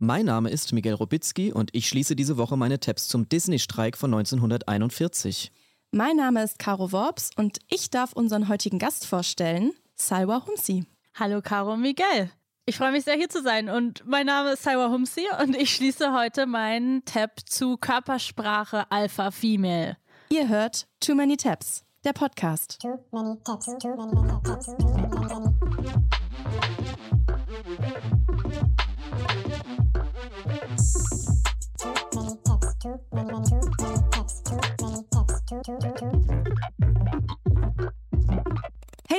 Mein Name ist Miguel Robitzky und ich schließe diese Woche meine Tabs zum Disney-Streik von 1941. Mein Name ist Caro Worps und ich darf unseren heutigen Gast vorstellen, Salwa Humsi. Hallo Caro Miguel. Ich freue mich sehr hier zu sein und mein Name ist Salwa Humsi und ich schließe heute meinen Tab zu Körpersprache Alpha Female. Ihr hört Too Many Tabs, der Podcast. Too many tabs, too many tabs, too many Hey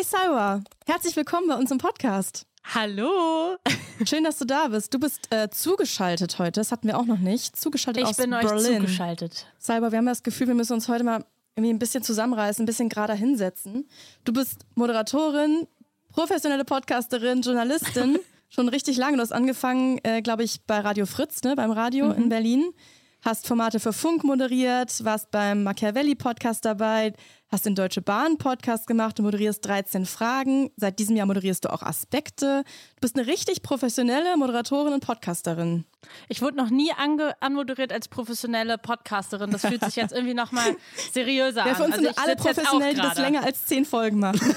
Salwa, herzlich willkommen bei uns im Podcast. Hallo. Schön, dass du da bist. Du bist äh, zugeschaltet heute. Das hatten wir auch noch nicht. Zugeschaltet ich aus bin Berlin. euch zugeschaltet. Salwa, wir haben das Gefühl, wir müssen uns heute mal irgendwie ein bisschen zusammenreißen, ein bisschen gerader hinsetzen. Du bist Moderatorin, professionelle Podcasterin, Journalistin. schon richtig lange. Du hast angefangen, äh, glaube ich, bei Radio Fritz, ne, beim Radio mhm. in Berlin. Hast Formate für Funk moderiert, warst beim Machiavelli-Podcast dabei, hast den Deutsche Bahn-Podcast gemacht, du moderierst 13 Fragen. Seit diesem Jahr moderierst du auch Aspekte. Du bist eine richtig professionelle Moderatorin und Podcasterin. Ich wurde noch nie anmoderiert als professionelle Podcasterin. Das fühlt sich jetzt irgendwie nochmal seriöser ja, für uns an. Also sind alle professionell, die das länger als zehn Folgen machen.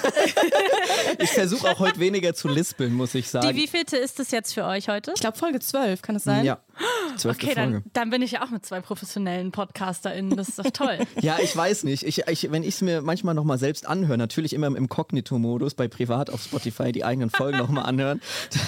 ich versuche auch heute weniger zu lispeln, muss ich sagen. Die wievielte ist es jetzt für euch heute? Ich glaube Folge 12, kann es sein? Ja. Okay, dann, dann, bin ich ja auch mit zwei professionellen PodcasterInnen. Das ist doch toll. ja, ich weiß nicht. Ich, ich, wenn ich es mir manchmal nochmal selbst anhöre, natürlich immer im Inkognito-Modus, bei Privat auf Spotify die eigenen Folgen nochmal anhören,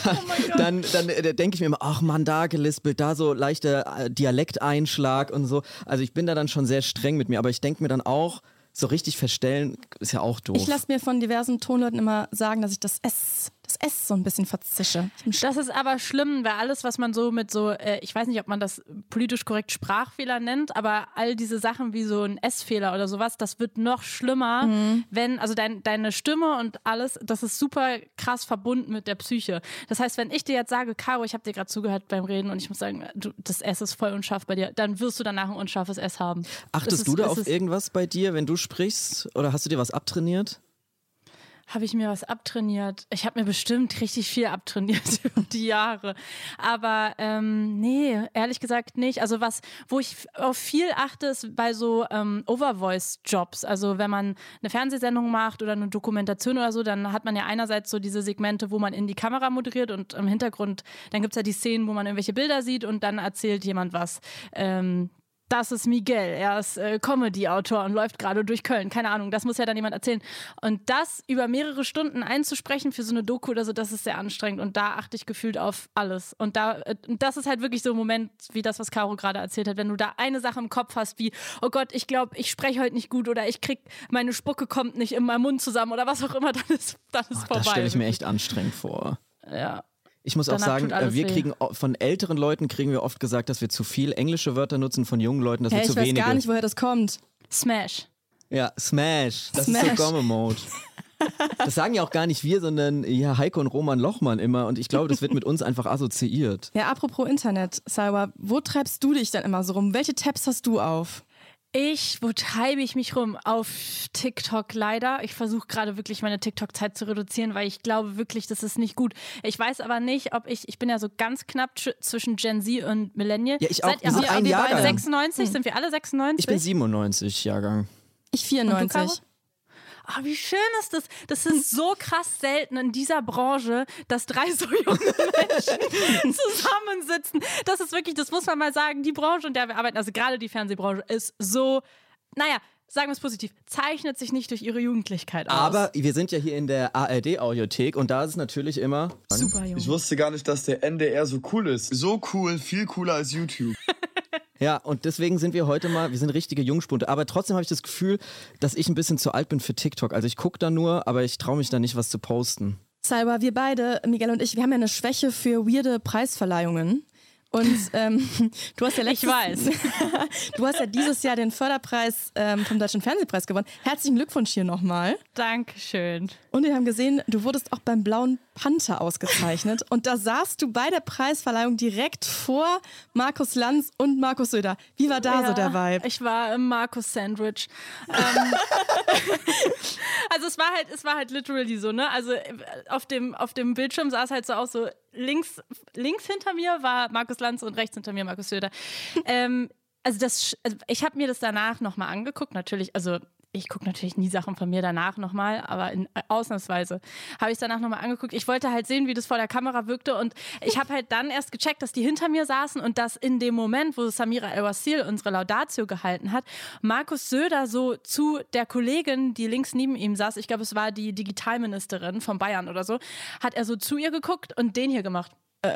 dann, oh dann, dann äh, denke ich mir immer, ach man, da gelispelt, da so leichter äh, Dialekteinschlag und so. Also ich bin da dann schon sehr streng mit mir, aber ich denke mir dann auch, so richtig verstellen ist ja auch doof. Ich lasse mir von diversen Tonleuten immer sagen, dass ich das S das S so ein bisschen verzische. Das ist aber schlimm, weil alles, was man so mit so, äh, ich weiß nicht, ob man das politisch korrekt Sprachfehler nennt, aber all diese Sachen wie so ein S-Fehler oder sowas, das wird noch schlimmer, mhm. wenn, also dein, deine Stimme und alles, das ist super krass verbunden mit der Psyche. Das heißt, wenn ich dir jetzt sage, Caro, ich habe dir gerade zugehört beim Reden und ich muss sagen, du, das S ist voll unscharf bei dir, dann wirst du danach ein unscharfes S haben. Achtest ist, du da auf irgendwas bei dir, wenn du sprichst? Oder hast du dir was abtrainiert? Habe ich mir was abtrainiert. Ich habe mir bestimmt richtig viel abtrainiert über die Jahre. Aber ähm, nee, ehrlich gesagt nicht. Also was, wo ich auf viel achte, ist bei so ähm, Overvoice-Jobs. Also wenn man eine Fernsehsendung macht oder eine Dokumentation oder so, dann hat man ja einerseits so diese Segmente, wo man in die Kamera moderiert und im Hintergrund, dann gibt es ja die Szenen, wo man irgendwelche Bilder sieht und dann erzählt jemand was. Ähm, das ist Miguel, er ist äh, Comedy-Autor und läuft gerade durch Köln. Keine Ahnung, das muss ja dann jemand erzählen. Und das über mehrere Stunden einzusprechen für so eine Doku oder so, das ist sehr anstrengend. Und da achte ich gefühlt auf alles. Und da, äh, das ist halt wirklich so ein Moment, wie das, was Caro gerade erzählt hat, wenn du da eine Sache im Kopf hast, wie, oh Gott, ich glaube, ich spreche heute nicht gut oder ich krieg, meine Spucke kommt nicht in meinem Mund zusammen oder was auch immer, dann ist, dann ist oh, vorbei. Das stelle ich mir echt anstrengend vor. Ja. Ich muss auch sagen, äh, wir kriegen von älteren Leuten kriegen wir oft gesagt, dass wir zu viel englische Wörter nutzen, von jungen Leuten, dass hey, wir zu wenige. Ich weiß gar nicht, woher das kommt. Smash. Ja, Smash. Das Smash. ist so Gomme-Mode. Das sagen ja auch gar nicht wir, sondern ja, Heiko und Roman Lochmann immer. Und ich glaube, das wird mit uns einfach assoziiert. Ja, apropos Internet, Salwa, wo treibst du dich dann immer so rum? Welche Tabs hast du auf? Ich, wo treibe ich mich rum? Auf TikTok leider. Ich versuche gerade wirklich meine TikTok-Zeit zu reduzieren, weil ich glaube wirklich, das ist nicht gut. Ich weiß aber nicht, ob ich, ich bin ja so ganz knapp zwischen Gen Z und Millennial. Ja, ich auch. Seid ihr, wir ein Jahrgang. 96? Hm. Sind wir alle 96? Ich bin 97 Jahrgang. Ich 94. Oh, wie schön ist das? Das ist so krass selten in dieser Branche, dass drei so junge Menschen zusammensitzen. Das ist wirklich, das muss man mal sagen, die Branche, in der wir arbeiten, also gerade die Fernsehbranche, ist so, naja, sagen wir es positiv, zeichnet sich nicht durch ihre Jugendlichkeit aus. Aber wir sind ja hier in der ARD-Audiothek und da ist es natürlich immer. Super jung. Ich wusste gar nicht, dass der NDR so cool ist. So cool, viel cooler als YouTube. Ja, und deswegen sind wir heute mal, wir sind richtige Jungspunte. Aber trotzdem habe ich das Gefühl, dass ich ein bisschen zu alt bin für TikTok. Also ich gucke da nur, aber ich traue mich da nicht, was zu posten. Cyber, wir beide, Miguel und ich, wir haben ja eine Schwäche für weirde Preisverleihungen. Und ähm, du hast ja letztes, Ich weiß. du hast ja dieses Jahr den Förderpreis ähm, vom Deutschen Fernsehpreis gewonnen. Herzlichen Glückwunsch hier nochmal. Dankeschön. Und wir haben gesehen, du wurdest auch beim Blauen Panther ausgezeichnet. Und da saßt du bei der Preisverleihung direkt vor Markus Lanz und Markus Söder. Wie war da ja, so der Vibe? Ich war im Markus-Sandwich. ähm, also es war halt, es war halt literally so, ne? Also äh, auf dem, auf dem Bildschirm sah es halt so aus, so links, links hinter mir war Markus Lanz und rechts hinter mir Markus Söder. ähm, also das, also ich habe mir das danach nochmal angeguckt, natürlich, also ich gucke natürlich nie Sachen von mir danach nochmal, aber in, äh, ausnahmsweise habe ich es danach nochmal angeguckt. Ich wollte halt sehen, wie das vor der Kamera wirkte und ich habe halt dann erst gecheckt, dass die hinter mir saßen und dass in dem Moment, wo Samira El-Wasil unsere Laudatio gehalten hat, Markus Söder so zu der Kollegin, die links neben ihm saß, ich glaube, es war die Digitalministerin von Bayern oder so, hat er so zu ihr geguckt und den hier gemacht.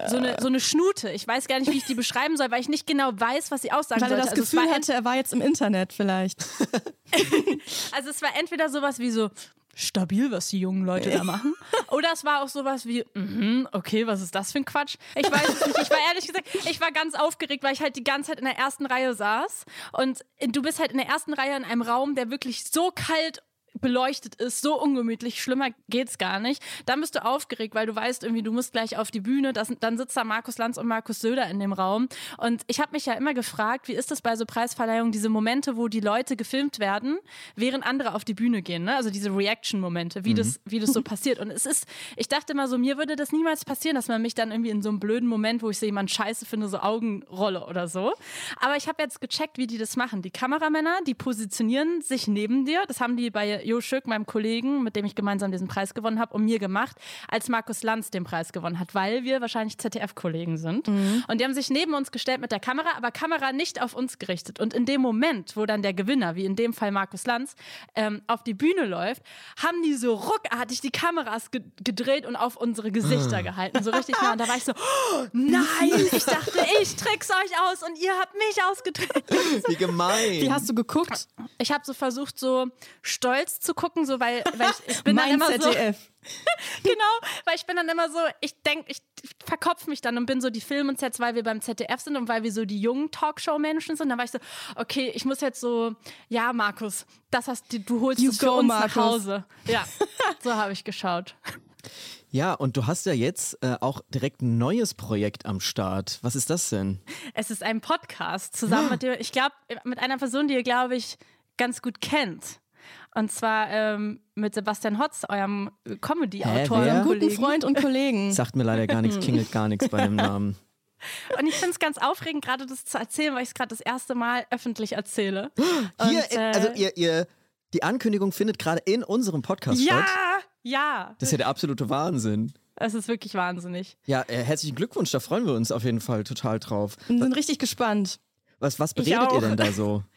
So eine, so eine Schnute. Ich weiß gar nicht, wie ich die beschreiben soll, weil ich nicht genau weiß, was sie aussagen Weil er das Also Gefühl war hatte, er war jetzt im Internet vielleicht. Also es war entweder sowas wie so stabil, was die jungen Leute da machen, oder es war auch sowas wie, mhm, okay, was ist das für ein Quatsch? Ich weiß es nicht. Ich war ehrlich gesagt, ich war ganz aufgeregt, weil ich halt die ganze Zeit in der ersten Reihe saß und du bist halt in der ersten Reihe in einem Raum, der wirklich so kalt beleuchtet ist, so ungemütlich, schlimmer geht's gar nicht. Dann bist du aufgeregt, weil du weißt irgendwie, du musst gleich auf die Bühne, das, dann sitzt da Markus Lanz und Markus Söder in dem Raum und ich habe mich ja immer gefragt, wie ist das bei so Preisverleihungen, diese Momente, wo die Leute gefilmt werden, während andere auf die Bühne gehen, ne? also diese Reaction-Momente, wie, das, wie das so passiert und es ist, ich dachte immer so, mir würde das niemals passieren, dass man mich dann irgendwie in so einem blöden Moment, wo ich so jemand scheiße finde, so Augenrolle oder so, aber ich habe jetzt gecheckt, wie die das machen. Die Kameramänner, die positionieren sich neben dir, das haben die bei Jo Schück, meinem Kollegen, mit dem ich gemeinsam diesen Preis gewonnen habe, und mir gemacht, als Markus Lanz den Preis gewonnen hat, weil wir wahrscheinlich ZDF-Kollegen sind. Und die haben sich neben uns gestellt mit der Kamera, aber Kamera nicht auf uns gerichtet. Und in dem Moment, wo dann der Gewinner, wie in dem Fall Markus Lanz, ähm, auf die Bühne läuft, haben die so ruckartig die Kameras ge gedreht und auf unsere Gesichter gehalten, so richtig nah. Und da war ich so, oh, nein, ich dachte, ich trick's euch aus und ihr habt mich ausgedreht. Wie gemein. Wie hast du geguckt? Ich habe so versucht, so stolz zu gucken, so weil, weil ich, ich bin dann immer so genau, weil ich bin dann immer so, ich denke, ich verkopf mich dann und bin so die Film und jetzt, weil wir beim ZDF sind und weil wir so die jungen Talkshow-Menschen sind, dann war ich so, okay, ich muss jetzt so, ja, Markus, das hast du, du holst You es für go, uns Markus. nach Hause. Ja, so habe ich geschaut. Ja, und du hast ja jetzt äh, auch direkt ein neues Projekt am Start. Was ist das denn? Es ist ein Podcast zusammen mit dir, ich glaube, mit einer Person, die ihr, glaube ich, ganz gut kennt. Und zwar ähm, mit Sebastian Hotz, eurem Comedy-Autor Hä, wer? und Guten. Freund und Kollegen. Sagt mir leider gar nichts, klingelt gar nichts bei dem Namen. Und ich finde es ganz aufregend, gerade das zu erzählen, weil ich es gerade das erste Mal öffentlich erzähle. Hier, Und, äh, also ihr, ihr, die Ankündigung findet gerade in unserem Podcast ja, statt. ja. Das ist ja der absolute Wahnsinn. Es ist wirklich wahnsinnig. Ja, äh, herzlichen Glückwunsch, da freuen wir uns auf jeden Fall total drauf. Und sind richtig gespannt. Was, was beredet ihr denn da so?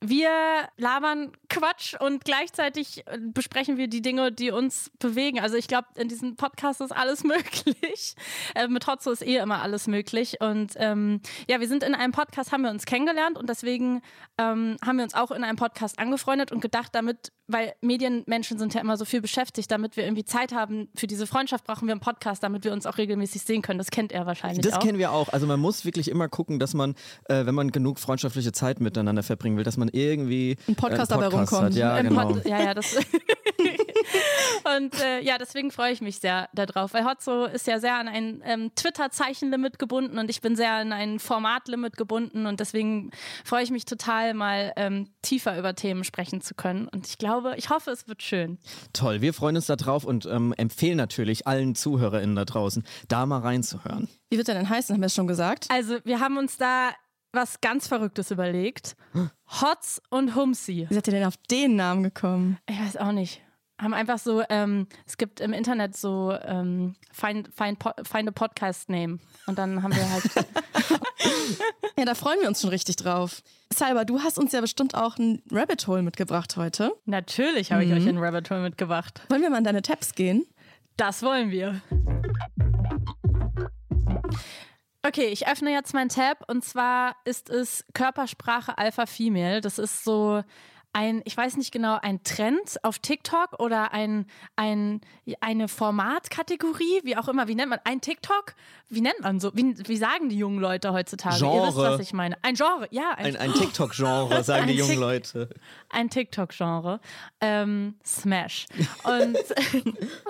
Wir labern Quatsch und gleichzeitig äh, besprechen wir die Dinge, die uns bewegen. Also ich glaube, in diesem Podcast ist alles möglich. Äh, mit Hotzo ist eh immer alles möglich. Und ähm, ja, wir sind in einem Podcast, haben wir uns kennengelernt und deswegen ähm, haben wir uns auch in einem Podcast angefreundet und gedacht, damit, weil Medienmenschen sind ja immer so viel beschäftigt, damit wir irgendwie Zeit haben für diese Freundschaft, brauchen wir einen Podcast, damit wir uns auch regelmäßig sehen können. Das kennt er wahrscheinlich Das auch. kennen wir auch. Also man muss wirklich immer gucken, dass man, äh, wenn man genug freundschaftliche Zeit miteinander verbringen will, dass man irgendwie Ein Podcast äh, einen dabei rumkommt. Hat. Ja, Im genau. Pod- ja, ja, das. und äh, ja, deswegen freue ich mich sehr darauf, weil Hotzo ist ja sehr an ein ähm, Twitter-Zeichenlimit gebunden und ich bin sehr an ein Formatlimit gebunden und deswegen freue ich mich total, mal ähm, tiefer über Themen sprechen zu können. Und ich glaube, ich hoffe, es wird schön. Toll, wir freuen uns da drauf und ähm, empfehlen natürlich allen ZuhörerInnen da draußen, da mal reinzuhören. Wie wird der denn heißen, haben wir es schon gesagt? Also, wir haben uns da was ganz Verrücktes überlegt. Hotz und Humsi. Wie seid ihr denn auf den Namen gekommen? Ich weiß auch nicht. Haben einfach so, ähm, es gibt im Internet so ähm, find, find, po, find a Podcast Name. Und dann haben wir halt. Ja, da freuen wir uns schon richtig drauf. Salva, du hast uns ja bestimmt auch ein Rabbit Hole mitgebracht heute. Natürlich habe ich euch in Rabbit Hole mitgebracht. Wollen wir mal in deine Tabs gehen? Das wollen wir. Okay, ich öffne jetzt mein Tab und zwar ist es Körpersprache Alpha Female. Das ist so ein, ich weiß nicht genau, ein Trend auf TikTok oder ein, ein, eine Formatkategorie, wie auch immer. Wie nennt man ein TikTok? Wie nennt man so? Wie, wie sagen die jungen Leute heutzutage? Genre. Ihr wisst, was ich meine. Ein Genre, ja. Ein, ein TikTok-Genre, sagen die Ein jungen Leute. ein TikTok-Genre. Ähm, Smash. Und,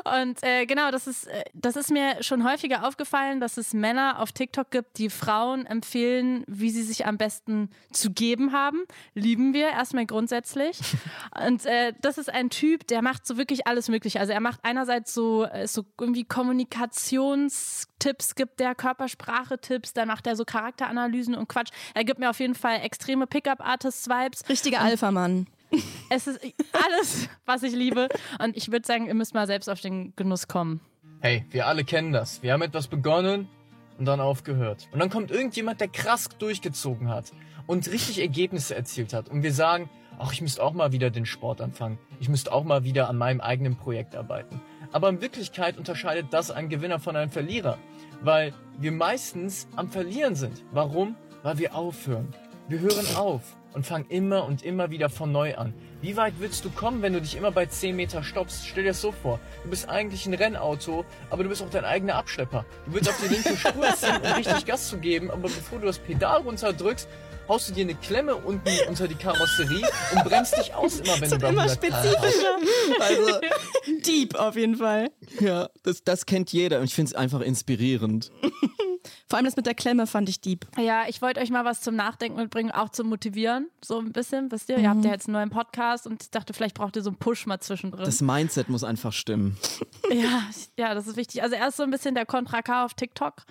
und äh, genau, das ist, äh, das ist mir schon häufiger aufgefallen, dass es Männer auf TikTok gibt, die Frauen empfehlen, wie sie sich am besten zu geben haben. Lieben wir erstmal grundsätzlich. Und äh, das ist ein Typ, der macht so wirklich alles Mögliche. Also er macht einerseits so, äh, so irgendwie Kommunikationstipps, gibt der Körpersprache-Tipps, dann macht er so Charakteranalysen und Quatsch. Er gibt mir auf jeden Fall extreme Pickup-Artist-Vibes. Richtiger Alpha-Mann. Es ist alles, was ich liebe. Und ich würde sagen, ihr müsst mal selbst auf den Genuss kommen. Hey, wir alle kennen das. Wir haben etwas begonnen und dann aufgehört. Und dann kommt irgendjemand, der krass durchgezogen hat und richtig Ergebnisse erzielt hat. Und wir sagen, ach, ich müsste auch mal wieder den Sport anfangen. Ich müsste auch mal wieder an meinem eigenen Projekt arbeiten. Aber in Wirklichkeit unterscheidet das einen Gewinner von einem Verlierer. Weil wir meistens am Verlieren sind. Warum? Weil wir aufhören. Wir hören auf und fangen immer und immer wieder von neu an. Wie weit willst du kommen, wenn du dich immer bei 10 Meter stoppst? Stell dir das so vor. Du bist eigentlich ein Rennauto, aber du bist auch dein eigener Abschlepper. Du willst auf die linke Spur ziehen, um richtig Gas zu geben, aber bevor du das Pedal runterdrückst, haust du dir eine Klemme unten unter die Karosserie und bremst dich aus immer, wenn du da Immer 100 km/h hast. spezifischer. Also, Deep auf jeden Fall. ja, das, das kennt jeder und ich finde es einfach inspirierend. Vor allem das mit der Klemme fand ich deep. Ja, ich wollte euch mal was zum Nachdenken mitbringen, auch zum Motivieren. So ein bisschen, wisst ihr? Ihr habt ja jetzt einen neuen Podcast und ich dachte, vielleicht braucht ihr so einen Push mal zwischendrin. Das Mindset muss einfach stimmen. Ja, ja, das ist wichtig. Also er ist so ein bisschen der Contra K auf TikTok.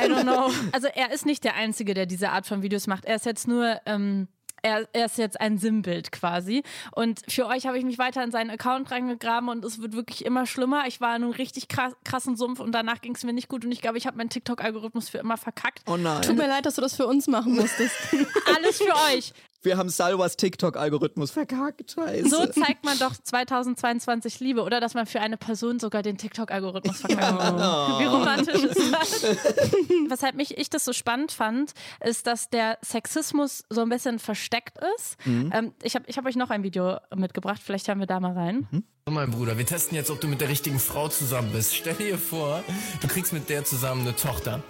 I don't know. Also er ist nicht der Einzige, der diese Art von Videos macht. Er ist jetzt nur, ähm, er, er ist jetzt ein Sinnbild quasi. Und für euch habe ich mich weiter in seinen Account reingegraben und es wird wirklich immer schlimmer. Ich war in einem richtig krass, krassen Sumpf und danach ging es mir nicht gut und ich glaube, ich habe meinen TikTok-Algorithmus für immer verkackt. Oh Tut nein. mir leid, dass du das für uns machen musstest. Alles für euch. Wir haben Salwas TikTok-Algorithmus verkackt. Scheiße. So zeigt man doch 2022 Liebe, oder? Dass man für eine Person sogar den TikTok-Algorithmus verkackt. Wie romantisch ist das? Weshalb mich ich das so spannend fand, ist, dass der Sexismus so ein bisschen versteckt ist. Ähm, ich habe ich hab euch noch ein Video mitgebracht, vielleicht hören wir da mal rein. So, mein Bruder, wir testen jetzt, ob du mit der richtigen Frau zusammen bist. Stell dir vor, du kriegst mit der zusammen eine Tochter.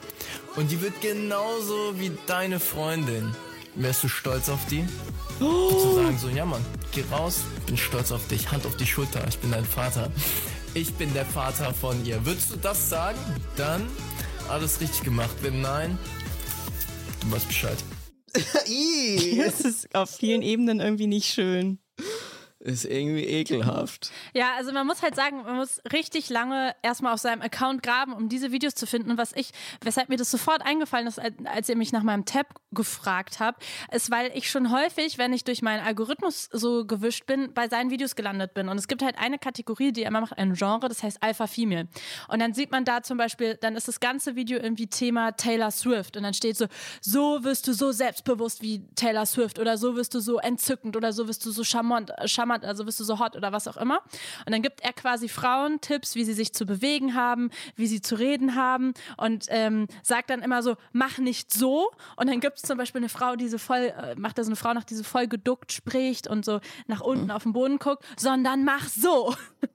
Und die wird genauso wie deine Freundin. Wärst du stolz auf die? Zu sagen so, ja Mann, geh raus, bin stolz auf dich, Hand auf die Schulter, ich bin dein Vater. Ich bin der Vater von ihr. Würdest du das sagen? Dann alles richtig gemacht. Wenn nein, du weißt Bescheid. Das ist auf vielen Ebenen irgendwie nicht schön. Ist irgendwie ekelhaft. Ja, also man muss halt sagen, man muss richtig lange erstmal auf seinem Account graben, um diese Videos zu finden. Und was ich, weshalb mir das sofort eingefallen ist, als, ihr mich nach meinem Tab gefragt habt, ist, weil ich schon häufig, wenn ich durch meinen Algorithmus so gewischt bin, bei seinen Videos gelandet bin. Und es gibt halt eine Kategorie, die er immer macht, ein Genre, das heißt Alpha Female. Und dann sieht man da zum Beispiel, dann ist das ganze Video irgendwie Thema Taylor Swift. Und dann steht so, so wirst du so selbstbewusst wie Taylor Swift oder so wirst du so entzückend oder so wirst du so charmant, charmant also wirst du so hot oder was auch immer. Und dann gibt er quasi Frauen Tipps, wie sie sich zu bewegen haben, wie sie zu reden haben und ähm, sagt dann immer so, mach nicht so. Und dann gibt es zum Beispiel eine Frau, die so voll, äh, macht er so eine Frau nach, die so voll geduckt spricht und so nach unten auf den Boden guckt, sondern mach so.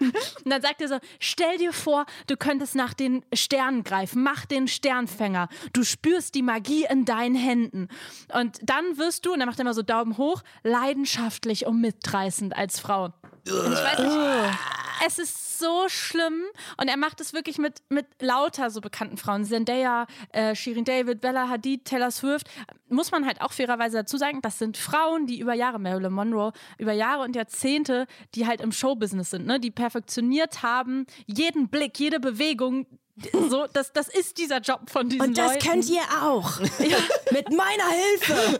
Und dann sagt er so, stell dir vor, du könntest nach den Sternen greifen, mach den Sternfänger. Du spürst die Magie in deinen Händen. Und dann wirst du, und dann macht er immer so Daumen hoch, leidenschaftlich und mitreißend als Frau. Ich weiß nicht, es ist so schlimm und er macht es wirklich mit, mit lauter so bekannten Frauen. Zendaya, äh, Shirin David, Bella Hadid, Taylor Swift. Muss man halt auch fairerweise dazu sagen, das sind Frauen, die über Jahre, Marilyn Monroe, über Jahre und Jahrzehnte, die halt im Showbusiness sind, ne? die perfektioniert haben, jeden Blick, jede Bewegung. So, das, das ist dieser Job von diesen Und das Leuten. könnt ihr auch. Mit meiner Hilfe.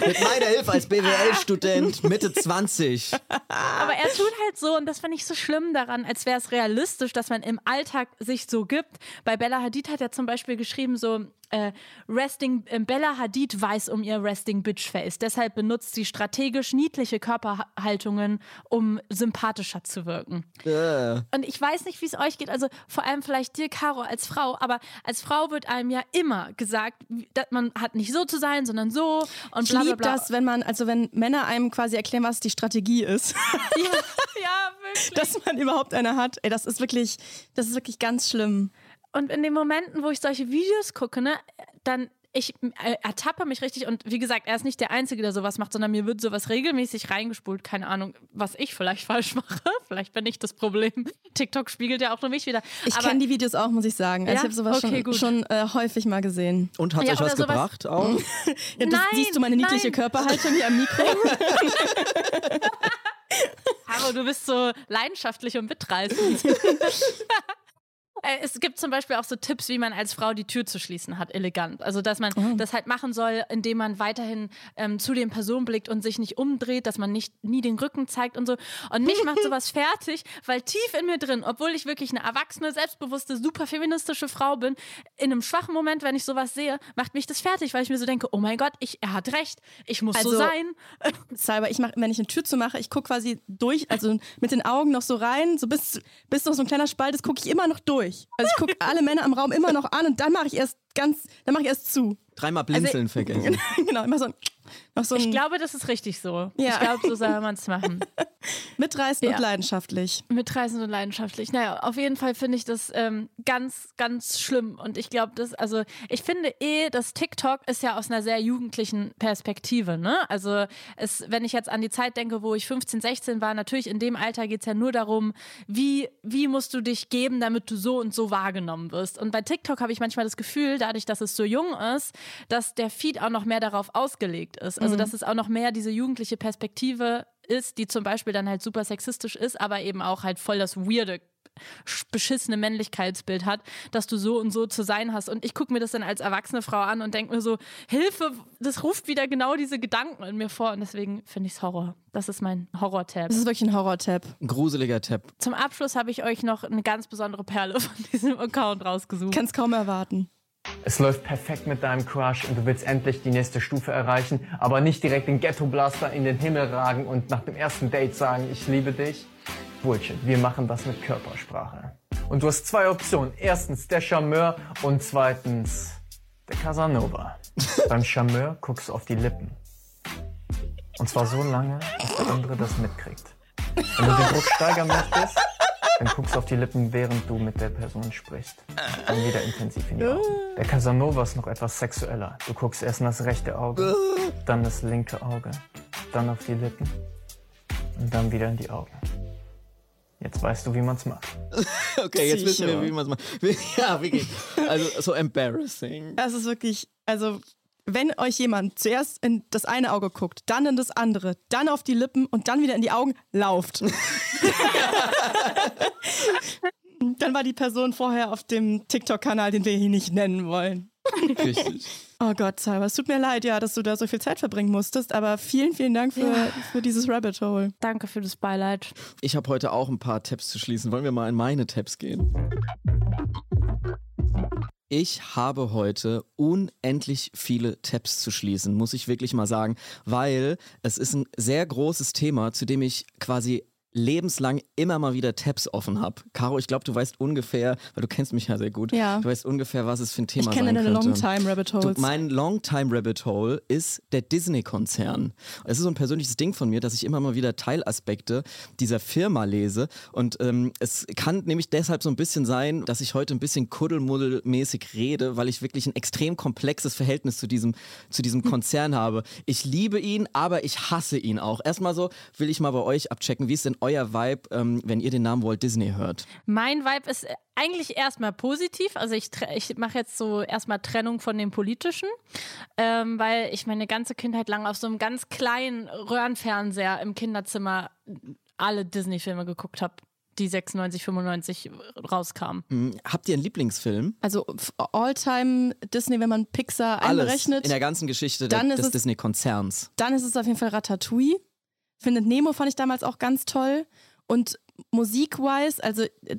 Mit meiner Hilfe als BWL-Student, Mitte 20. Aber er tut halt so, und das fand ich so schlimm daran, als wäre es realistisch, dass man im Alltag sich so gibt. Bei Bella Hadid hat er zum Beispiel geschrieben, so, äh, Resting, äh, Bella Hadid weiß um ihr Resting Bitch Face. Deshalb benutzt sie strategisch niedliche Körperhaltungen, um sympathischer zu wirken. Äh. Und ich weiß nicht, wie es euch geht. Also vor allem vielleicht dir, Caro, als Frau. Aber als Frau wird einem ja immer gesagt, dass man hat nicht so zu sein, sondern so und Ich bla bla liebe bla. das, wenn man, also wenn Männer einem quasi erklären, was die Strategie ist, Ja, ja, wirklich. dass man überhaupt eine hat. Ey, das ist wirklich, das ist wirklich ganz schlimm. Und in den Momenten, wo ich solche Videos gucke, ne, dann ich äh, ertappe mich richtig und wie gesagt, er ist nicht der Einzige, der sowas macht, sondern mir wird sowas regelmäßig reingespult. Keine Ahnung, was ich vielleicht falsch mache. Vielleicht bin ich das Problem. TikTok spiegelt ja auch nur mich wieder. Ich kenne die Videos auch, muss ich sagen. Also Ja? ich habe sowas Okay, schon, gut. schon äh, häufig mal gesehen. Und hat Ja, euch was gebracht auch? Ja, Nein, siehst du meine niedliche nein. Körperhaltung hier am Mikro? Caro, du bist so leidenschaftlich und mitreißend. Äh, Es gibt zum Beispiel auch so Tipps, wie man als Frau die Tür zu schließen hat, elegant. Also, dass man Oh. das halt machen soll, indem man weiterhin ähm, zu den Personen blickt und sich nicht umdreht, dass man nicht nie den Rücken zeigt und so. Und mich macht sowas fertig, weil tief in mir drin, obwohl ich wirklich eine erwachsene, selbstbewusste, super feministische Frau bin, in einem schwachen Moment, wenn ich sowas sehe, macht mich das fertig, weil ich mir so denke, oh mein Gott, ich, er hat recht, ich muss so Also- sein. Salber, ich mach, wenn ich eine Tür zumache, ich gucke quasi durch, also mit den Augen noch so rein, so bis, bis noch so ein kleiner Spalt ist, gucke ich immer noch durch. Also ich gucke alle Männer im Raum immer noch an und dann mache ich erst ganz, dann mache ich erst zu. Dreimal blinzeln vergessen. genau, immer so ein, noch so Ich ein glaube, das ist richtig so. Ja. Ich glaube, so soll man es machen. mitreißend Ja. und leidenschaftlich. Mitreißend und leidenschaftlich. Naja, auf jeden Fall finde ich das ähm, ganz, ganz schlimm. Und ich glaube, das, also ich finde eh, dass TikTok ist ja aus einer sehr jugendlichen Perspektive, ne? Also es, wenn ich jetzt an die Zeit denke, wo ich 15, 16 war, natürlich in dem Alter geht es ja nur darum, wie, wie musst du dich geben, damit du so und so wahrgenommen wirst. Und bei TikTok habe ich manchmal das Gefühl, dadurch, dass es so jung ist, dass der Feed auch noch mehr darauf ausgelegt ist. Also dass es auch noch mehr diese jugendliche Perspektive ist, die zum Beispiel dann halt super sexistisch ist, aber eben auch halt voll das weirde sch- beschissene Männlichkeitsbild hat, dass du so und so zu sein hast. Und ich gucke mir das dann als erwachsene Frau an und denke mir so, Hilfe, das ruft wieder genau diese Gedanken in mir vor. Und deswegen finde ich es Horror. Das ist mein Horror-Tab. Das ist wirklich ein Horror-Tab. Ein gruseliger Tab. Zum Abschluss habe ich euch noch eine ganz besondere Perle von diesem Account rausgesucht. Kann's kaum erwarten. Es läuft perfekt mit deinem Crush und du willst endlich die nächste Stufe erreichen, aber nicht direkt den Ghetto Blaster in den Himmel ragen und nach dem ersten Date sagen, ich liebe dich. Bullshit, wir machen das mit Körpersprache. Und du hast zwei Optionen. Erstens der Charmeur und zweitens der Casanova. Beim Charmeur guckst du auf die Lippen. Und zwar so lange, bis der andere das mitkriegt. Wenn du den Druck steigern möchtest, dann guckst du auf die Lippen, während du mit der Person sprichst. Dann wieder intensiv in die Augen. Der Casanova ist noch etwas sexueller. Du guckst erst in das rechte Auge, dann das linke Auge, dann auf die Lippen und dann wieder in die Augen. Jetzt weißt du, wie man's macht. Okay, jetzt wissen wir, wie man es macht. Ja, wirklich. Also so embarrassing. Das ist wirklich, also wenn euch jemand zuerst in das eine Auge guckt, dann in das andere, dann auf die Lippen und dann wieder in die Augen, lauft. dann war die Person vorher auf dem TikTok-Kanal, den wir hier nicht nennen wollen. Richtig. Oh Gott, Salva, es tut mir leid, ja, dass du da so viel Zeit verbringen musstest, aber vielen, vielen Dank für, Ja. für dieses Rabbit Hole. Danke für das Beileid. Ich habe heute auch ein paar Tabs zu schließen. Wollen wir mal in meine Tabs gehen? Ich habe heute unendlich viele Tabs zu schließen, muss ich wirklich mal sagen, weil es ist ein sehr großes Thema, zu dem ich quasi lebenslang immer mal wieder Tabs offen habe. Caro, ich glaube, du weißt ungefähr, weil du kennst mich ja sehr gut, Ja. du weißt ungefähr, was es für ein Thema Ich kenne sein deine könnte. Longtime Rabbit Du, Holes. mein Longtime Rabbit Hole ist der Disney-Konzern. Es ist so ein persönliches Ding von mir, dass ich immer mal wieder Teilaspekte dieser Firma lese. Und ähm, es kann nämlich deshalb so ein bisschen sein, dass ich heute ein bisschen kuddelmuddelmäßig rede, weil ich wirklich ein extrem komplexes Verhältnis zu diesem, zu diesem Konzern habe. Ich liebe ihn, aber ich hasse ihn auch. Erstmal so will ich mal bei euch abchecken, wie ist denn euer Vibe, ähm, wenn ihr den Namen Walt Disney hört? Mein Vibe ist äh, eigentlich erstmal positiv. Also ich, ich mache jetzt so erstmal Trennung von dem Politischen, ähm, weil ich meine ganze Kindheit lang auf so einem ganz kleinen Röhrenfernseher im Kinderzimmer alle Disney-Filme geguckt habe, die 96, 95 rauskamen. Hm, habt ihr einen Lieblingsfilm? Also All-Time Disney, wenn man Pixar Alles einberechnet, in der ganzen Geschichte Dann des es- Disney-Konzerns. dann ist es auf jeden Fall Ratatouille. Findet Nemo fand ich damals auch ganz toll. Und Musik-wise, also äh,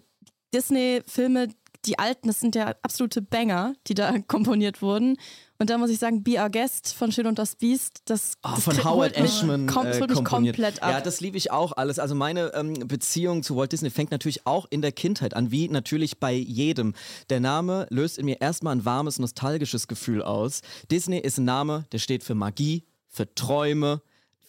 Disney-Filme, die alten, das sind ja absolute Banger, die da komponiert wurden. Und da muss ich sagen, Be Our Guest von Schön und das Biest, das, Oh, das von Howard mich Ashman äh, mich komponiert. komplett ab. Ja, das liebe ich auch alles. Also meine ähm, Beziehung zu Walt Disney fängt natürlich auch in der Kindheit an, wie natürlich bei jedem. Der Name löst in mir erstmal ein warmes, nostalgisches Gefühl aus. Disney ist ein Name, der steht für Magie, für Träume.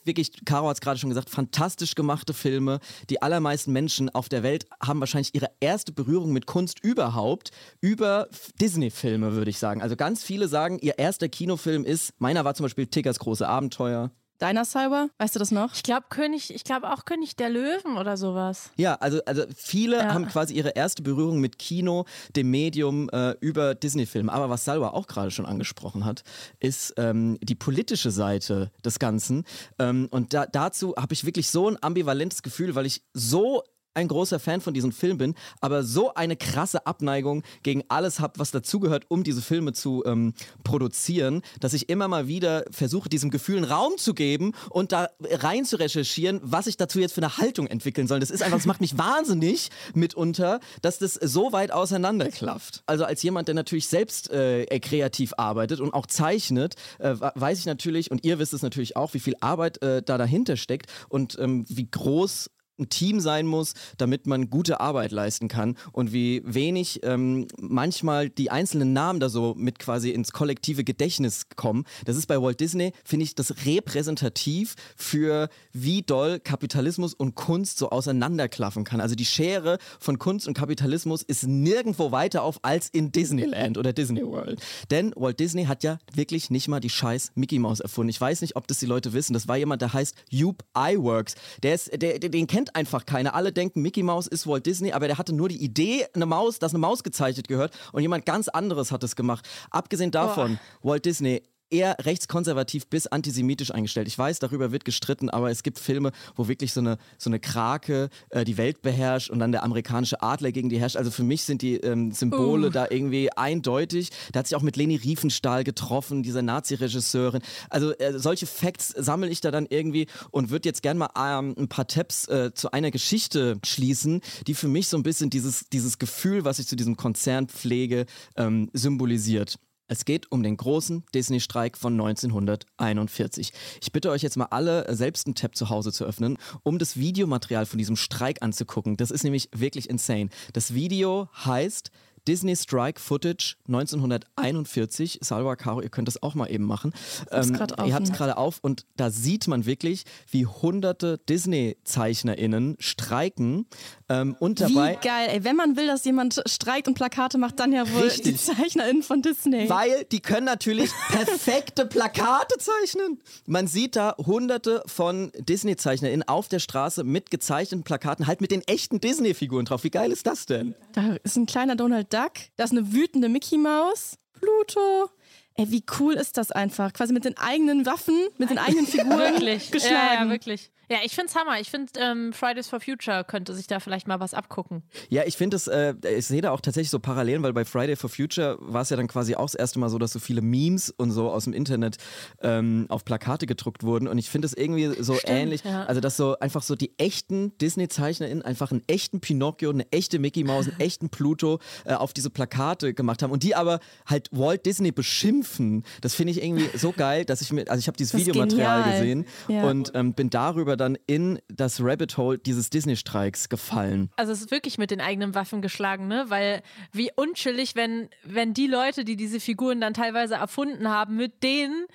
Wirklich, Caro hat es gerade schon gesagt, fantastisch gemachte Filme. Die allermeisten Menschen auf der Welt haben wahrscheinlich ihre erste Berührung mit Kunst überhaupt über Disney-Filme, würde ich sagen. Also ganz viele sagen, ihr erster Kinofilm ist, meiner war zum Beispiel Tiggers große Abenteuer. Deiner Cyber, weißt du das noch? Ich glaube König, ich glaube auch König der Löwen oder sowas. Ja, also, also viele Ja. haben quasi ihre erste Berührung mit Kino, dem Medium, äh, über Disney-Filme. Aber was Salwa auch gerade schon angesprochen hat, ist ähm, die politische Seite des Ganzen. Ähm, und da, dazu habe ich wirklich so ein ambivalentes Gefühl, weil ich so ein großer Fan von diesem Film bin, aber so eine krasse Abneigung gegen alles habe, was dazugehört, um diese Filme zu ähm, produzieren, dass ich immer mal wieder versuche, diesem Gefühl einen Raum zu geben und da rein zu recherchieren, was ich dazu jetzt für eine Haltung entwickeln soll. Das ist einfach, das macht mich wahnsinnig mitunter, dass das so weit auseinanderklafft. Also als jemand, der natürlich selbst äh, kreativ arbeitet und auch zeichnet, äh, weiß ich natürlich, und ihr wisst es natürlich auch, wie viel Arbeit äh, da dahinter steckt und ähm, wie groß ein Team sein muss, damit man gute Arbeit leisten kann und wie wenig ähm, manchmal die einzelnen Namen da so mit quasi ins kollektive Gedächtnis kommen. Das ist bei Walt Disney, finde ich, das repräsentativ für wie doll Kapitalismus und Kunst so auseinanderklaffen kann. Also die Schere von Kunst und Kapitalismus ist nirgendwo weiter auf als in Disneyland oder Disney World. Denn Walt Disney hat ja wirklich nicht mal die scheiß Mickey Mouse erfunden. Ich weiß nicht, ob das die Leute wissen. Das war jemand, der heißt Hugh Iwerks. Der ist, der, den kennt einfach keiner. Alle denken, Mickey Mouse ist Walt Disney, aber der hatte nur die Idee, eine Maus, dass eine Maus gezeichnet gehört und jemand ganz anderes hat es gemacht. Abgesehen davon, Walt Disney eher rechtskonservativ bis antisemitisch eingestellt. Ich weiß, darüber wird gestritten, aber es gibt Filme, wo wirklich so eine, so eine Krake äh, die Welt beherrscht und dann der amerikanische Adler gegen die herrscht. Also für mich sind die ähm, Symbole da irgendwie eindeutig. Da hat sich auch mit Leni Riefenstahl getroffen, dieser Nazi-Regisseurin. Also äh, solche Facts sammle ich da dann irgendwie und würde jetzt gerne mal ähm, ein paar Tabs äh, zu einer Geschichte schließen, die für mich so ein bisschen dieses, dieses Gefühl, was ich zu diesem Konzern pflege, ähm, symbolisiert. Es geht um den großen Disney-Streik von 1941. Ich bitte euch jetzt mal alle, äh, selbst einen Tab zu Hause zu öffnen, um das Videomaterial von diesem Streik anzugucken. Das ist nämlich wirklich insane. Das Video heißt Disney Strike Footage 1941. Salva Caro, ihr könnt das auch mal eben machen. Ähm, ihr habt es gerade auf und da sieht man wirklich, wie hunderte Disney-ZeichnerInnen streiken ähm, und dabei. Wie geil, ey. Wenn man will, dass jemand streikt und Plakate macht, dann ja wohl Richtig. die ZeichnerInnen von Disney. Weil die können natürlich perfekte Plakate zeichnen. Man sieht da hunderte von Disney-ZeichnerInnen auf der Straße mit gezeichneten Plakaten, halt mit den echten Disney-Figuren drauf. Wie geil ist das denn? Da ist ein kleiner Donald Duck, da ist eine wütende Mickey Maus, Pluto. Ey, wie cool ist das einfach? Quasi mit den eigenen Waffen, mit den eigenen Figuren Wirklich. geschlagen. Ja, ja, wirklich. Ja, ich find's Hammer. Ich finde, ähm, Fridays for Future könnte sich da vielleicht mal was abgucken. Ja, ich finde es, äh, ich sehe da auch tatsächlich so Parallelen, weil bei Friday for Future war es ja dann quasi auch das erste Mal so, dass so viele Memes und so aus dem Internet ähm, auf Plakate gedruckt wurden. Und ich finde es irgendwie so ähnlich. ja. Also, dass so einfach so die echten Disney-ZeichnerInnen einfach einen echten Pinocchio, eine echte Mickey Mouse, einen echten Pluto äh, auf diese Plakate gemacht haben und die aber halt Walt Disney beschimpfen. Das finde ich irgendwie so geil, dass ich mir, also ich habe dieses Das Videomaterial genial. gesehen Ja. und ähm, bin darüber dann in das Rabbit Hole dieses Disney-Streiks gefallen. Also es ist wirklich mit den eigenen Waffen geschlagen, ne? Weil wie unschillig, wenn, wenn die Leute, die diese Figuren dann teilweise erfunden haben, mit denen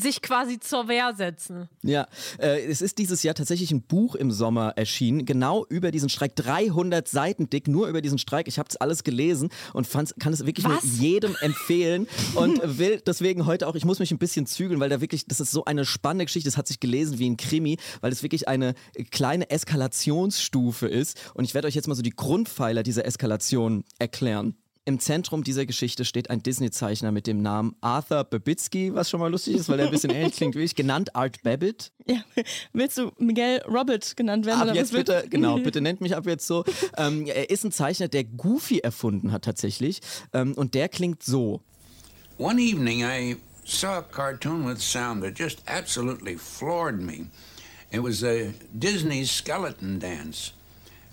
sich quasi zur Wehr setzen. Ja, äh, es ist dieses Jahr tatsächlich ein Buch im Sommer erschienen, genau über diesen Streik, 300 Seiten dick, nur über diesen Streik. Ich habe es alles gelesen und fand's, kann es wirklich nur jedem empfehlen und will deswegen heute auch, ich muss mich ein bisschen zügeln, weil da wirklich, das ist so eine spannende Geschichte, das hat sich gelesen wie ein Krimi, weil es wirklich eine kleine Eskalationsstufe ist und ich werde euch jetzt mal so die Grundpfeiler dieser Eskalation erklären. Im Zentrum dieser Geschichte steht ein Disney-Zeichner mit dem Namen Arthur Babitsky, was schon mal lustig ist, weil er ein bisschen ähnlich klingt wie ich, genannt Art Babbitt. Ja. Willst du Miguel Robert genannt werden? Ab oder jetzt wird- bitte, genau, bitte nennt mich ab jetzt so. Ähm, er ist ein Zeichner, der Goofy erfunden hat tatsächlich. Ähm, und der klingt so. One evening, I saw a cartoon with sound that just absolutely floored me. It was a Disney skeleton dance.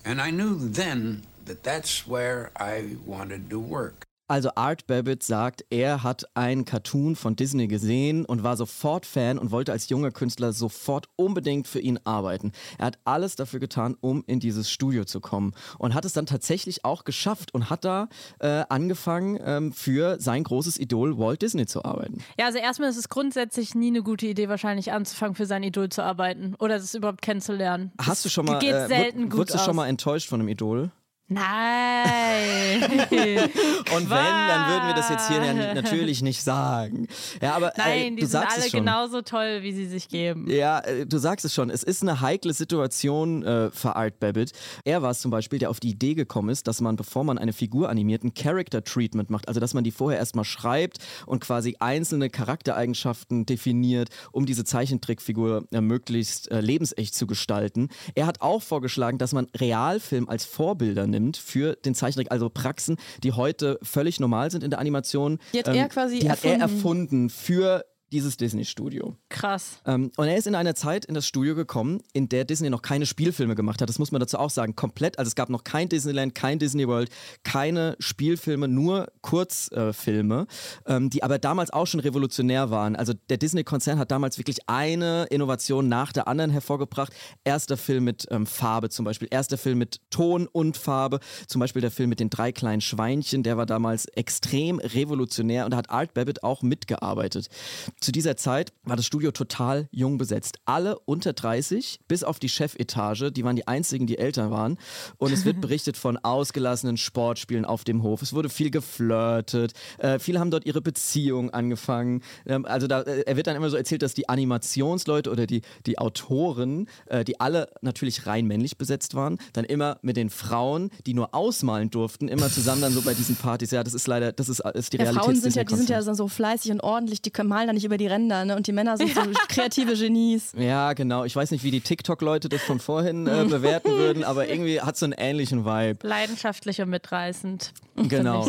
And I knew then that that's where I wanted to work. Also Art Babbitt sagt, er hat einen Cartoon von Disney gesehen und war sofort Fan und wollte als junger Künstler sofort unbedingt für ihn arbeiten. Er hat alles dafür getan, um in dieses Studio zu kommen und hat es dann tatsächlich auch geschafft und hat da äh, angefangen, ähm, für sein großes Idol Walt Disney zu arbeiten. Ja, also erstmal ist es grundsätzlich nie eine gute Idee, wahrscheinlich anzufangen, für sein Idol zu arbeiten oder das überhaupt kennenzulernen. Hast das du schon mal, geht äh, gut wurdest du schon mal enttäuscht von einem Idol? Nein. Und wenn, dann würden wir das jetzt hier natürlich nicht sagen. Ja, aber Nein, ey, die du sind sagst alle genauso toll, wie sie sich geben. Ja, äh, du sagst es schon. Es ist eine heikle Situation äh, für Art Babbitt. Er war es zum Beispiel, der auf die Idee gekommen ist, dass man, bevor man eine Figur animiert, ein Character Treatment macht. Also, dass man die vorher erstmal schreibt und quasi einzelne Charaktereigenschaften definiert, um diese Zeichentrickfigur äh, möglichst äh, lebensecht zu gestalten. Er hat auch vorgeschlagen, dass man Realfilm als Vorbilder nimmt für den Zeichentrick, also Praxen, die heute völlig normal sind in der Animation. Die hat er quasi die hat er erfunden. erfunden für dieses Disney-Studio. Krass. Ähm, und er ist in einer Zeit in das Studio gekommen, in der Disney noch keine Spielfilme gemacht hat. Das muss man dazu auch sagen. Komplett, also es gab noch kein Disneyland, kein Disney World, keine Spielfilme, nur Kurzfilme, ähm, die aber damals auch schon revolutionär waren. Also der Disney-Konzern hat damals wirklich eine Innovation nach der anderen hervorgebracht. Erster Film mit ähm, Farbe zum Beispiel, erster Film mit Ton und Farbe, zum Beispiel der Film mit den drei kleinen Schweinchen, der war damals extrem revolutionär und da hat Art Babbitt auch mitgearbeitet. Zu dieser Zeit war das Studio total jung besetzt. Alle unter 30, bis auf die Chefetage, die waren die einzigen, die älter waren. Und es wird berichtet von ausgelassenen Sportspielen auf dem Hof. Es wurde viel geflirtet. Äh, viele haben dort ihre Beziehung angefangen. Ähm, also da, äh, er wird dann immer so erzählt, dass die Animationsleute oder die, die Autoren, äh, die alle natürlich rein männlich besetzt waren, dann immer mit den Frauen, die nur ausmalen durften, immer zusammen dann so bei diesen Partys. Ja, das ist leider, das ist, ist die Ja, Realität. Frauen sind ja, die sind ja so fleißig und ordentlich, die malen da nicht über die Ränder, ne? Und die Männer sind so kreative Genies. Ja, genau. Ich weiß nicht, wie die TikTok-Leute das von vorhin äh, bewerten würden, aber irgendwie hat so einen ähnlichen Vibe. Leidenschaftlich und mitreißend. Genau.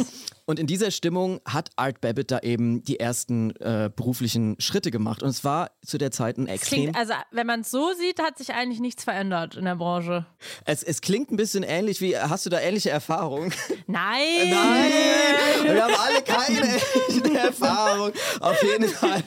Und in dieser Stimmung hat Art Babbitt da eben die ersten äh, beruflichen Schritte gemacht. Und es war zu der Zeit ein extrem. Klingt, also, wenn man es so sieht, hat sich eigentlich nichts verändert in der Branche. Es, es klingt ein bisschen ähnlich wie. Hast du da ähnliche Erfahrungen? Nein! Nein! Wir haben alle keine echte Erfahrung. Auf jeden Fall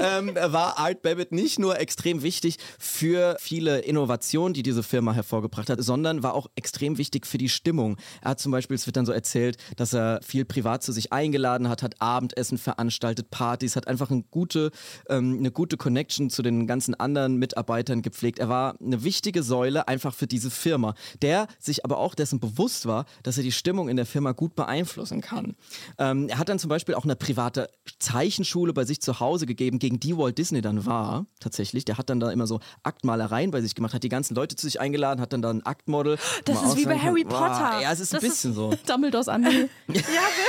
ähm, war Art Babbitt nicht nur extrem wichtig für viele Innovationen, die diese Firma hervorgebracht hat, sondern war auch extrem wichtig für die Stimmung. Er hat zum Beispiel, es wird dann so erzählt, dass er viel privat zu sich eingeladen hat, hat Abendessen veranstaltet, Partys, hat einfach eine gute, ähm, eine gute Connection zu den ganzen anderen Mitarbeitern gepflegt. Er war eine wichtige Säule einfach für diese Firma, der sich aber auch dessen bewusst war, dass er die Stimmung in der Firma gut beeinflussen kann. Ähm, er hat dann zum Beispiel auch eine private Zeichenschule bei sich zu Hause gegeben, gegen die Walt Disney dann war, tatsächlich. Der hat dann da immer so Aktmalereien bei sich gemacht, hat die ganzen Leute zu sich eingeladen, hat dann da ein Aktmodel. Das ist wie bei Harry. Boah, Potter. Ja, es ist ein Das ist- bisschen so. Dumbledores Armee. Ja,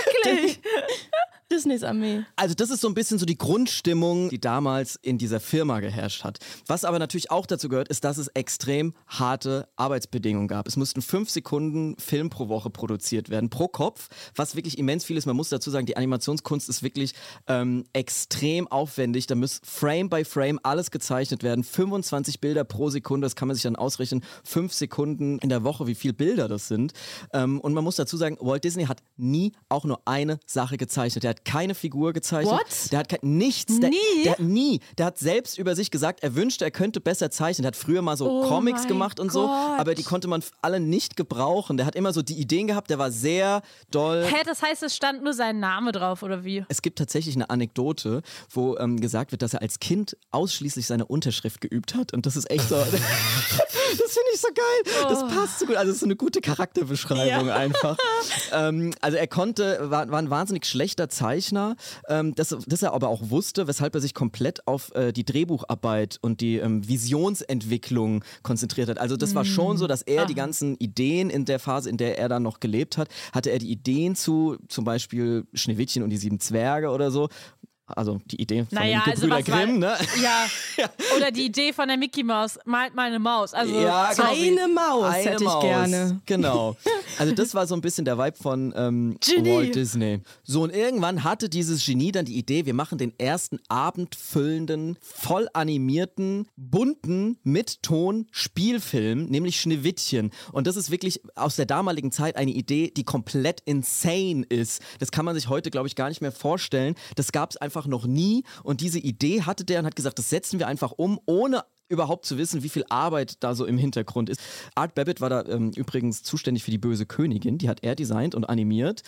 wirklich. Disneys Armee. Also das ist so ein bisschen so die Grundstimmung, die damals in dieser Firma geherrscht hat. Was aber natürlich auch dazu gehört, ist, dass es extrem harte Arbeitsbedingungen gab. Es mussten fünf Sekunden Film pro Woche produziert werden, pro Kopf, was wirklich immens viel ist. Man muss dazu sagen, die Animationskunst ist wirklich ähm, extrem aufwendig. Da muss Frame by Frame alles gezeichnet werden. 25 Bilder pro Sekunde, das kann man sich dann ausrechnen. Fünf Sekunden in der Woche, wie viele Bilder das sind. Ähm, und man muss dazu sagen, Walt Disney hat nie auch nur eine Sache gezeichnet. Der hat keine Figur gezeichnet. What? Der hat kein, nichts. Der, Nie? Der hat nie. Der hat selbst über sich gesagt, er wünschte, er könnte besser zeichnen. Der hat früher mal so Oh Comics gemacht und so, Gott. aber die konnte man alle nicht gebrauchen. Der hat immer so die Ideen gehabt, der war sehr doll. Hä, das heißt, es stand nur sein Name drauf, oder wie? Es gibt tatsächlich eine Anekdote, wo ähm, gesagt wird, dass er als Kind ausschließlich seine Unterschrift geübt hat. Und das ist echt so. das finde ich so geil. Das passt so gut. Also, es ist so eine gute Charakterbeschreibung einfach. Ähm, also, er konnte, war, war ein wahnsinnig schlechter Zeichner, ähm, das, das er aber auch wusste, weshalb er sich komplett auf äh, die Drehbucharbeit und die ähm, Visionsentwicklung konzentriert hat. Also, das war schon so, dass er die ganzen Ideen in der Phase, in der er dann noch gelebt hat, hatte er die Ideen zu zum Beispiel Schneewittchen und die sieben Zwerge oder so Also die Idee von Naja, den also Gebrüder war- Grimm, ne? Ja. Oder die Idee von der Mickey Maus, malt mal eine Maus. Also, Ja, genau. Eine Maus Eine hätte ich Maus. gerne. Genau. Also das war so ein bisschen der Vibe von ähm. Walt Disney. So und irgendwann hatte dieses Genie dann die Idee, wir machen den ersten abendfüllenden, voll animierten, bunten, mit Ton Spielfilm, nämlich Schneewittchen. Und das ist wirklich aus der damaligen Zeit eine Idee, die komplett insane ist. Das kann man sich heute, glaube ich, gar nicht mehr vorstellen. Das gab es einfach noch nie. Und diese Idee hatte der und hat gesagt, das setzen wir einfach um, ohne überhaupt zu wissen, wie viel Arbeit da so im Hintergrund ist. Art Babbitt war da ähm, übrigens zuständig für die böse Königin, die hat er designt und animiert,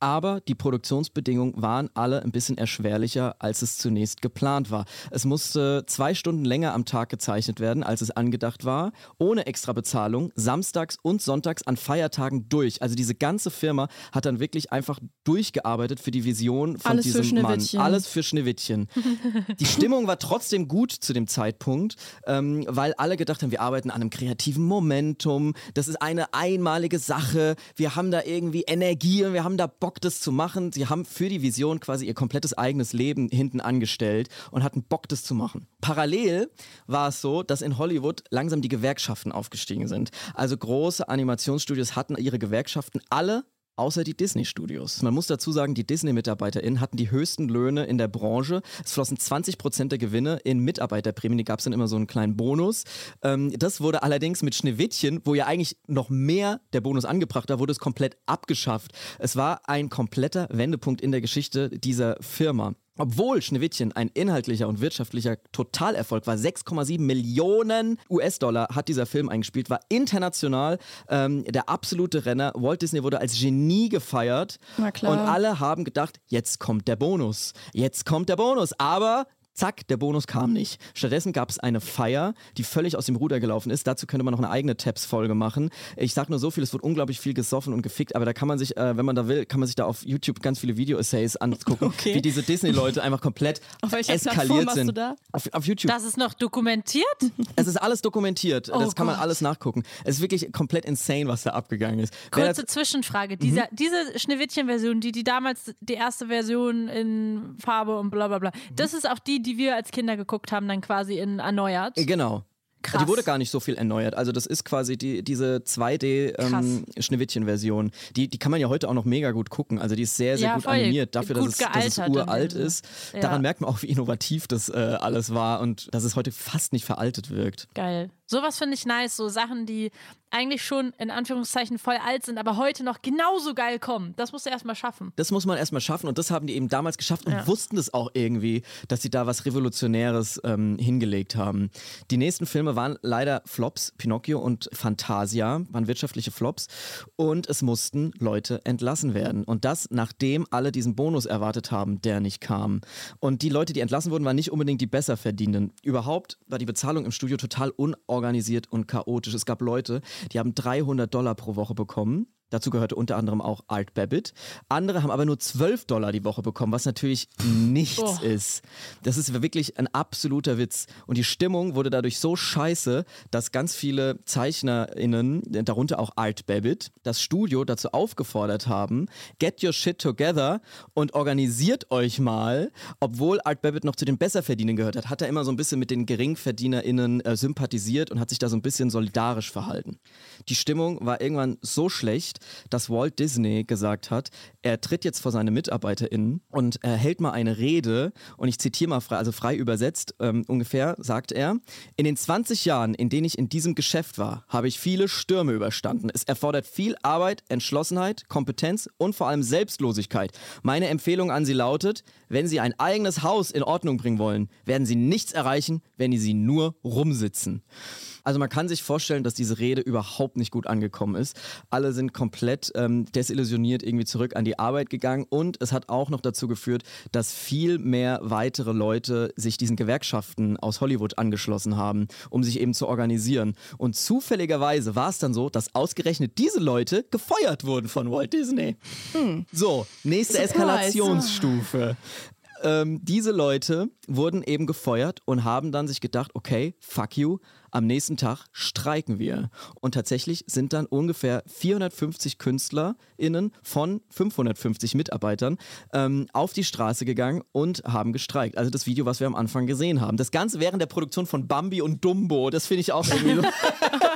aber die Produktionsbedingungen waren alle ein bisschen erschwerlicher, als es zunächst geplant war. Es musste zwei Stunden länger am Tag gezeichnet werden, als es angedacht war, ohne extra Bezahlung, samstags und sonntags an Feiertagen durch. Also diese ganze Firma hat dann wirklich einfach durchgearbeitet für die Vision von Alles diesem Mann. Alles für Schneewittchen. Die Stimmung war trotzdem gut zu dem Zeitpunkt, ähm, weil alle gedacht haben, wir arbeiten an einem kreativen Momentum, das ist eine einmalige Sache, wir haben da irgendwie Energie und wir haben da Bock, das zu machen. Sie haben für die Vision quasi ihr komplettes eigenes Leben hinten angestellt und hatten Bock, das zu machen. Parallel war es so, dass in Hollywood langsam die Gewerkschaften aufgestiegen sind. Also große Animationsstudios hatten ihre Gewerkschaften alle Außer die Disney-Studios. Man muss dazu sagen, die Disney-MitarbeiterInnen hatten die höchsten Löhne in der Branche. Es flossen 20% der Gewinne in Mitarbeiterprämien. Die gab es dann immer so einen kleinen Bonus. Ähm, das wurde allerdings mit Schneewittchen, wo ja eigentlich noch mehr der Bonus angebracht war, wurde es komplett abgeschafft. Es war ein kompletter Wendepunkt in der Geschichte dieser Firma. Obwohl Schneewittchen ein inhaltlicher und wirtschaftlicher Totalerfolg war, 6,7 Millionen US-Dollar hat dieser Film eingespielt, war international ähm, der absolute Renner. Walt Disney wurde als Genie gefeiert Na klar. und alle haben gedacht, jetzt kommt der Bonus, jetzt kommt der Bonus, aber Zack, der Bonus kam nicht. Stattdessen gab es eine Feier, die völlig aus dem Ruder gelaufen ist. Dazu könnte man noch eine eigene Tabs-Folge machen. Ich sag nur so viel, es wird unglaublich viel gesoffen und gefickt, aber da kann man sich, äh, wenn man da will, kann man sich da auf YouTube ganz viele Video-Essays angucken, Okay. wie diese Disney-Leute einfach komplett Auf welcher eskaliert sind. du da? Auf, auf YouTube. Das ist noch dokumentiert? es ist alles dokumentiert. Oh das kann man Gott. alles nachgucken. Es ist wirklich komplett insane, was da abgegangen ist. Kurze das- Zwischenfrage. Dieser, Mhm. Diese Schneewittchen-Version, die, die damals die erste Version in Farbe und bla bla bla, das ist auch die, die wir als Kinder geguckt haben, dann quasi in erneuert. Äh, Genau. Krass. Die wurde gar nicht so viel erneuert. Also das ist quasi die, diese 2D-Schneewittchen-Version. die, die kann man ja heute auch noch mega gut gucken. Also die ist sehr, sehr Ja, gut animiert. Dafür, Gut dass, es, dass es uralt ist. Ja. Daran merkt man auch, wie innovativ das äh, alles war und dass es heute fast nicht veraltet wirkt. Geil. Sowas finde ich nice. So Sachen, die eigentlich schon in Anführungszeichen voll alt sind, aber heute noch genauso geil kommen. Das musst du erstmal schaffen. Das muss man erstmal schaffen und das haben die eben damals geschafft und Ja. wussten es auch irgendwie, dass sie da was Revolutionäres ähm, hingelegt haben. Die nächsten Filme waren leider Flops, Pinocchio und Fantasia, waren wirtschaftliche Flops und es mussten Leute entlassen werden. Und das, nachdem alle diesen Bonus erwartet haben, der nicht kam. Und die Leute, die entlassen wurden, waren nicht unbedingt die besser verdienenden. Überhaupt war die Bezahlung im Studio total unorganisiert und chaotisch. Es gab Leute, die haben 300 Dollar pro Woche bekommen. Dazu gehörte unter anderem auch Art Babbitt. Andere haben aber nur 12 Dollar die Woche bekommen, was natürlich nichts Oh. ist. Das ist wirklich ein absoluter Witz. Und die Stimmung wurde dadurch so scheiße, dass ganz viele ZeichnerInnen, darunter auch Art Babbitt, das Studio dazu aufgefordert haben, get your shit together und organisiert euch mal. Obwohl Art Babbitt noch zu den Besserverdienern gehört hat, hat er immer so ein bisschen mit den GeringverdienerInnen äh, sympathisiert und hat sich da so ein bisschen solidarisch verhalten. Die Stimmung war irgendwann so schlecht, dass Walt Disney gesagt hat, er tritt jetzt vor seine MitarbeiterInnen und er hält mal eine Rede und ich zitiere mal frei, also frei übersetzt ähm, ungefähr, sagt er, in den 20 Jahren, in denen ich in diesem Geschäft war, habe ich viele Stürme überstanden. Es erfordert viel Arbeit, Entschlossenheit, Kompetenz und vor allem Selbstlosigkeit. Meine Empfehlung an Sie lautet, wenn Sie ein eigenes Haus in Ordnung bringen wollen, werden Sie nichts erreichen, wenn Sie nur rumsitzen. Also man kann sich vorstellen, dass diese Rede überhaupt nicht gut angekommen ist. Alle sind komplett ähm, desillusioniert irgendwie zurück an die Arbeit gegangen und es hat auch noch dazu geführt, dass viel mehr weitere Leute sich diesen Gewerkschaften aus Hollywood angeschlossen haben, um sich eben zu organisieren. Und zufälligerweise war es dann so, dass ausgerechnet diese Leute gefeuert wurden von Walt Disney. So, nächste Surprise. Eskalationsstufe. Ähm, diese Leute wurden eben gefeuert und haben dann sich gedacht, okay, fuck you, am nächsten Tag streiken wir. Und tatsächlich sind dann ungefähr 450 KünstlerInnen von 550 Mitarbeitern ähm, auf die Straße gegangen und haben gestreikt. Also das Video, was wir am Anfang gesehen haben. Das Ganze während der Produktion von Bambi und Dumbo. Das finde ich auch irgendwie so.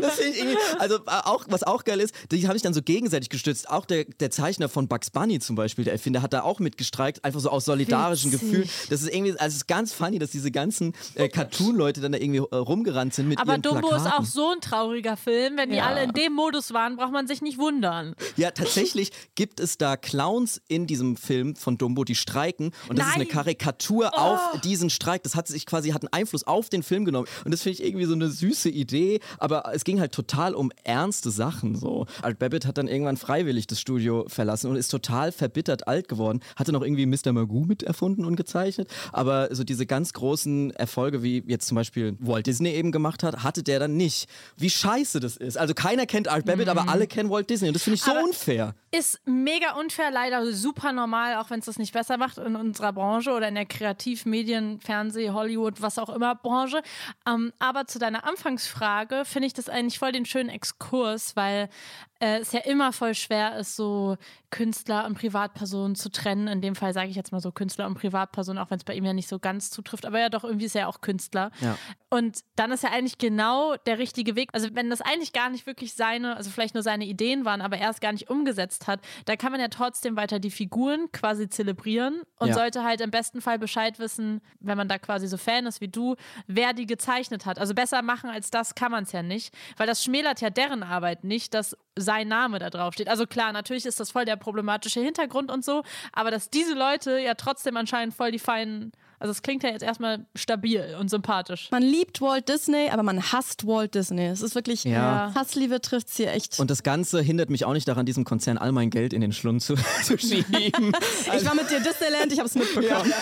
Das ich irgendwie, also äh, auch, was auch geil ist, die haben sich dann so gegenseitig gestützt. Auch der, der Zeichner von Bugs Bunny zum Beispiel, der Erfinder, hat da auch mitgestreikt, einfach so aus solidarischen. Gefühlen. Das ist irgendwie, also es ist ganz funny, dass diese ganzen äh, Cartoon-Leute dann da irgendwie äh, rumgerannt sind mit Aber ihren Dumbo Plakaten. ist auch so ein trauriger Film. Wenn die Ja. alle in dem Modus waren, braucht man sich nicht wundern. Ja, tatsächlich gibt es da Clowns in diesem Film von Dumbo, die streiken. Und das ist eine Nein. Karikatur auf diesen Streik. Das hat sich quasi, hat einen Einfluss auf den Film genommen. Und das finde ich irgendwie so eine süße Idee. Aber es ging halt total um ernste Sachen. So. Art Babbitt hat dann irgendwann freiwillig das Studio verlassen und ist total verbittert alt geworden. Hatte noch irgendwie Mr. Magoo mit erfunden und gezeichnet. Aber so diese ganz großen Erfolge, wie jetzt zum Beispiel Walt Disney eben gemacht hat, hatte der dann nicht. Wie scheiße das ist. Also keiner kennt Art Babbitt, aber alle kennen Walt Disney. Und das finde ich so Aber- unfair. Ist mega unfair, leider super normal, auch wenn es das nicht besser macht in unserer Branche oder in der Kreativ-, Medien-, Fernseh-, Hollywood-, was auch immer Branche. Ähm, aber zu deiner Anfangsfrage finde ich das eigentlich voll den schönen Exkurs, weil äh, es ja immer voll schwer ist, so Künstler und Privatpersonen zu trennen. In dem Fall sage ich jetzt mal so Künstler und Privatpersonen, auch wenn es bei ihm ja nicht so ganz zutrifft. Aber ja, doch, irgendwie ist er ja auch Künstler. Ja. Und dann ist ja eigentlich genau der richtige Weg. Also wenn das eigentlich gar nicht wirklich seine, also vielleicht nur seine Ideen waren, aber er es gar nicht umgesetzt hat, da kann man ja trotzdem weiter die Figuren quasi zelebrieren und Ja. sollte halt im besten Fall Bescheid wissen, wenn man da quasi so Fan ist wie du, wer die gezeichnet hat. Also besser machen als das kann man es ja nicht, weil das schmälert ja deren Arbeit nicht, dass sein Name da drauf steht. Also klar, natürlich ist das voll der problematische Hintergrund und so, aber dass diese Leute ja trotzdem anscheinend voll die feinen, also es klingt ja jetzt erstmal stabil und sympathisch. Man liebt Walt Disney, aber man hasst Walt Disney. Es ist wirklich, Ja. Hassliebe trifft es hier echt. Und das Ganze hindert mich auch nicht daran, diesem Konzern all mein Geld in den Schlund zu, zu schieben. ich war mit dir Disneyland, ich habe es mitbekommen.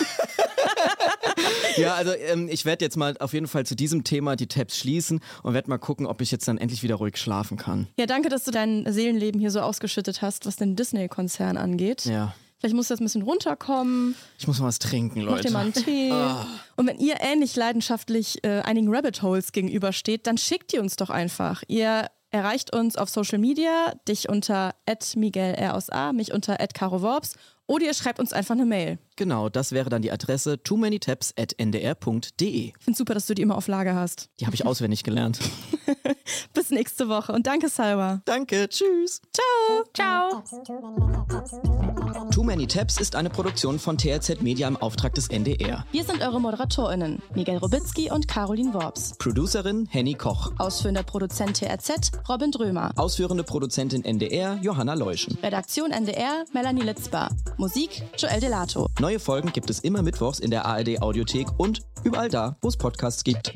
ja, also ähm, ich werde jetzt mal auf jeden Fall zu diesem Thema die Tabs schließen und werde mal gucken, ob ich jetzt dann endlich wieder ruhig schlafen kann. Ja, danke, dass du dein Seelenleben hier so ausgeschüttet hast, was den Disney-Konzern angeht. Ja. Vielleicht du jetzt ein bisschen runterkommen, Ich muss mal was trinken, mach Leute. dir mal einen Tee. Und wenn ihr ähnlich leidenschaftlich äh, einigen Rabbit Holes gegenübersteht, dann schickt ihr uns doch einfach. Ihr erreicht uns auf Social Media, dich unter @miguelr aus A, mich unter @caroworps oder ihr schreibt uns einfach eine Mail. Genau, das wäre dann die Adresse too many tabs at ndr.de. Ich finde super, dass du die immer auf Lager hast. Die habe ich auswendig gelernt. Bis nächste Woche und danke, Salwa. Danke, tschüss. Ciao! Too Many Tabs ist eine Produktion von TRZ Media im Auftrag des NDR. Wir sind eure ModeratorInnen, Miguel Robitzky und Caroline Worps. Producerin Henny Koch. Ausführender Produzent TRZ, Robin Drömer. Ausführende Produzentin NDR Johanna Leuschen. Redaktion NDR, Melanie Litzbar. Musik, Joel Delato. Neue Folgen gibt es immer mittwochs in der ARD Audiothek und überall da, wo es Podcasts gibt.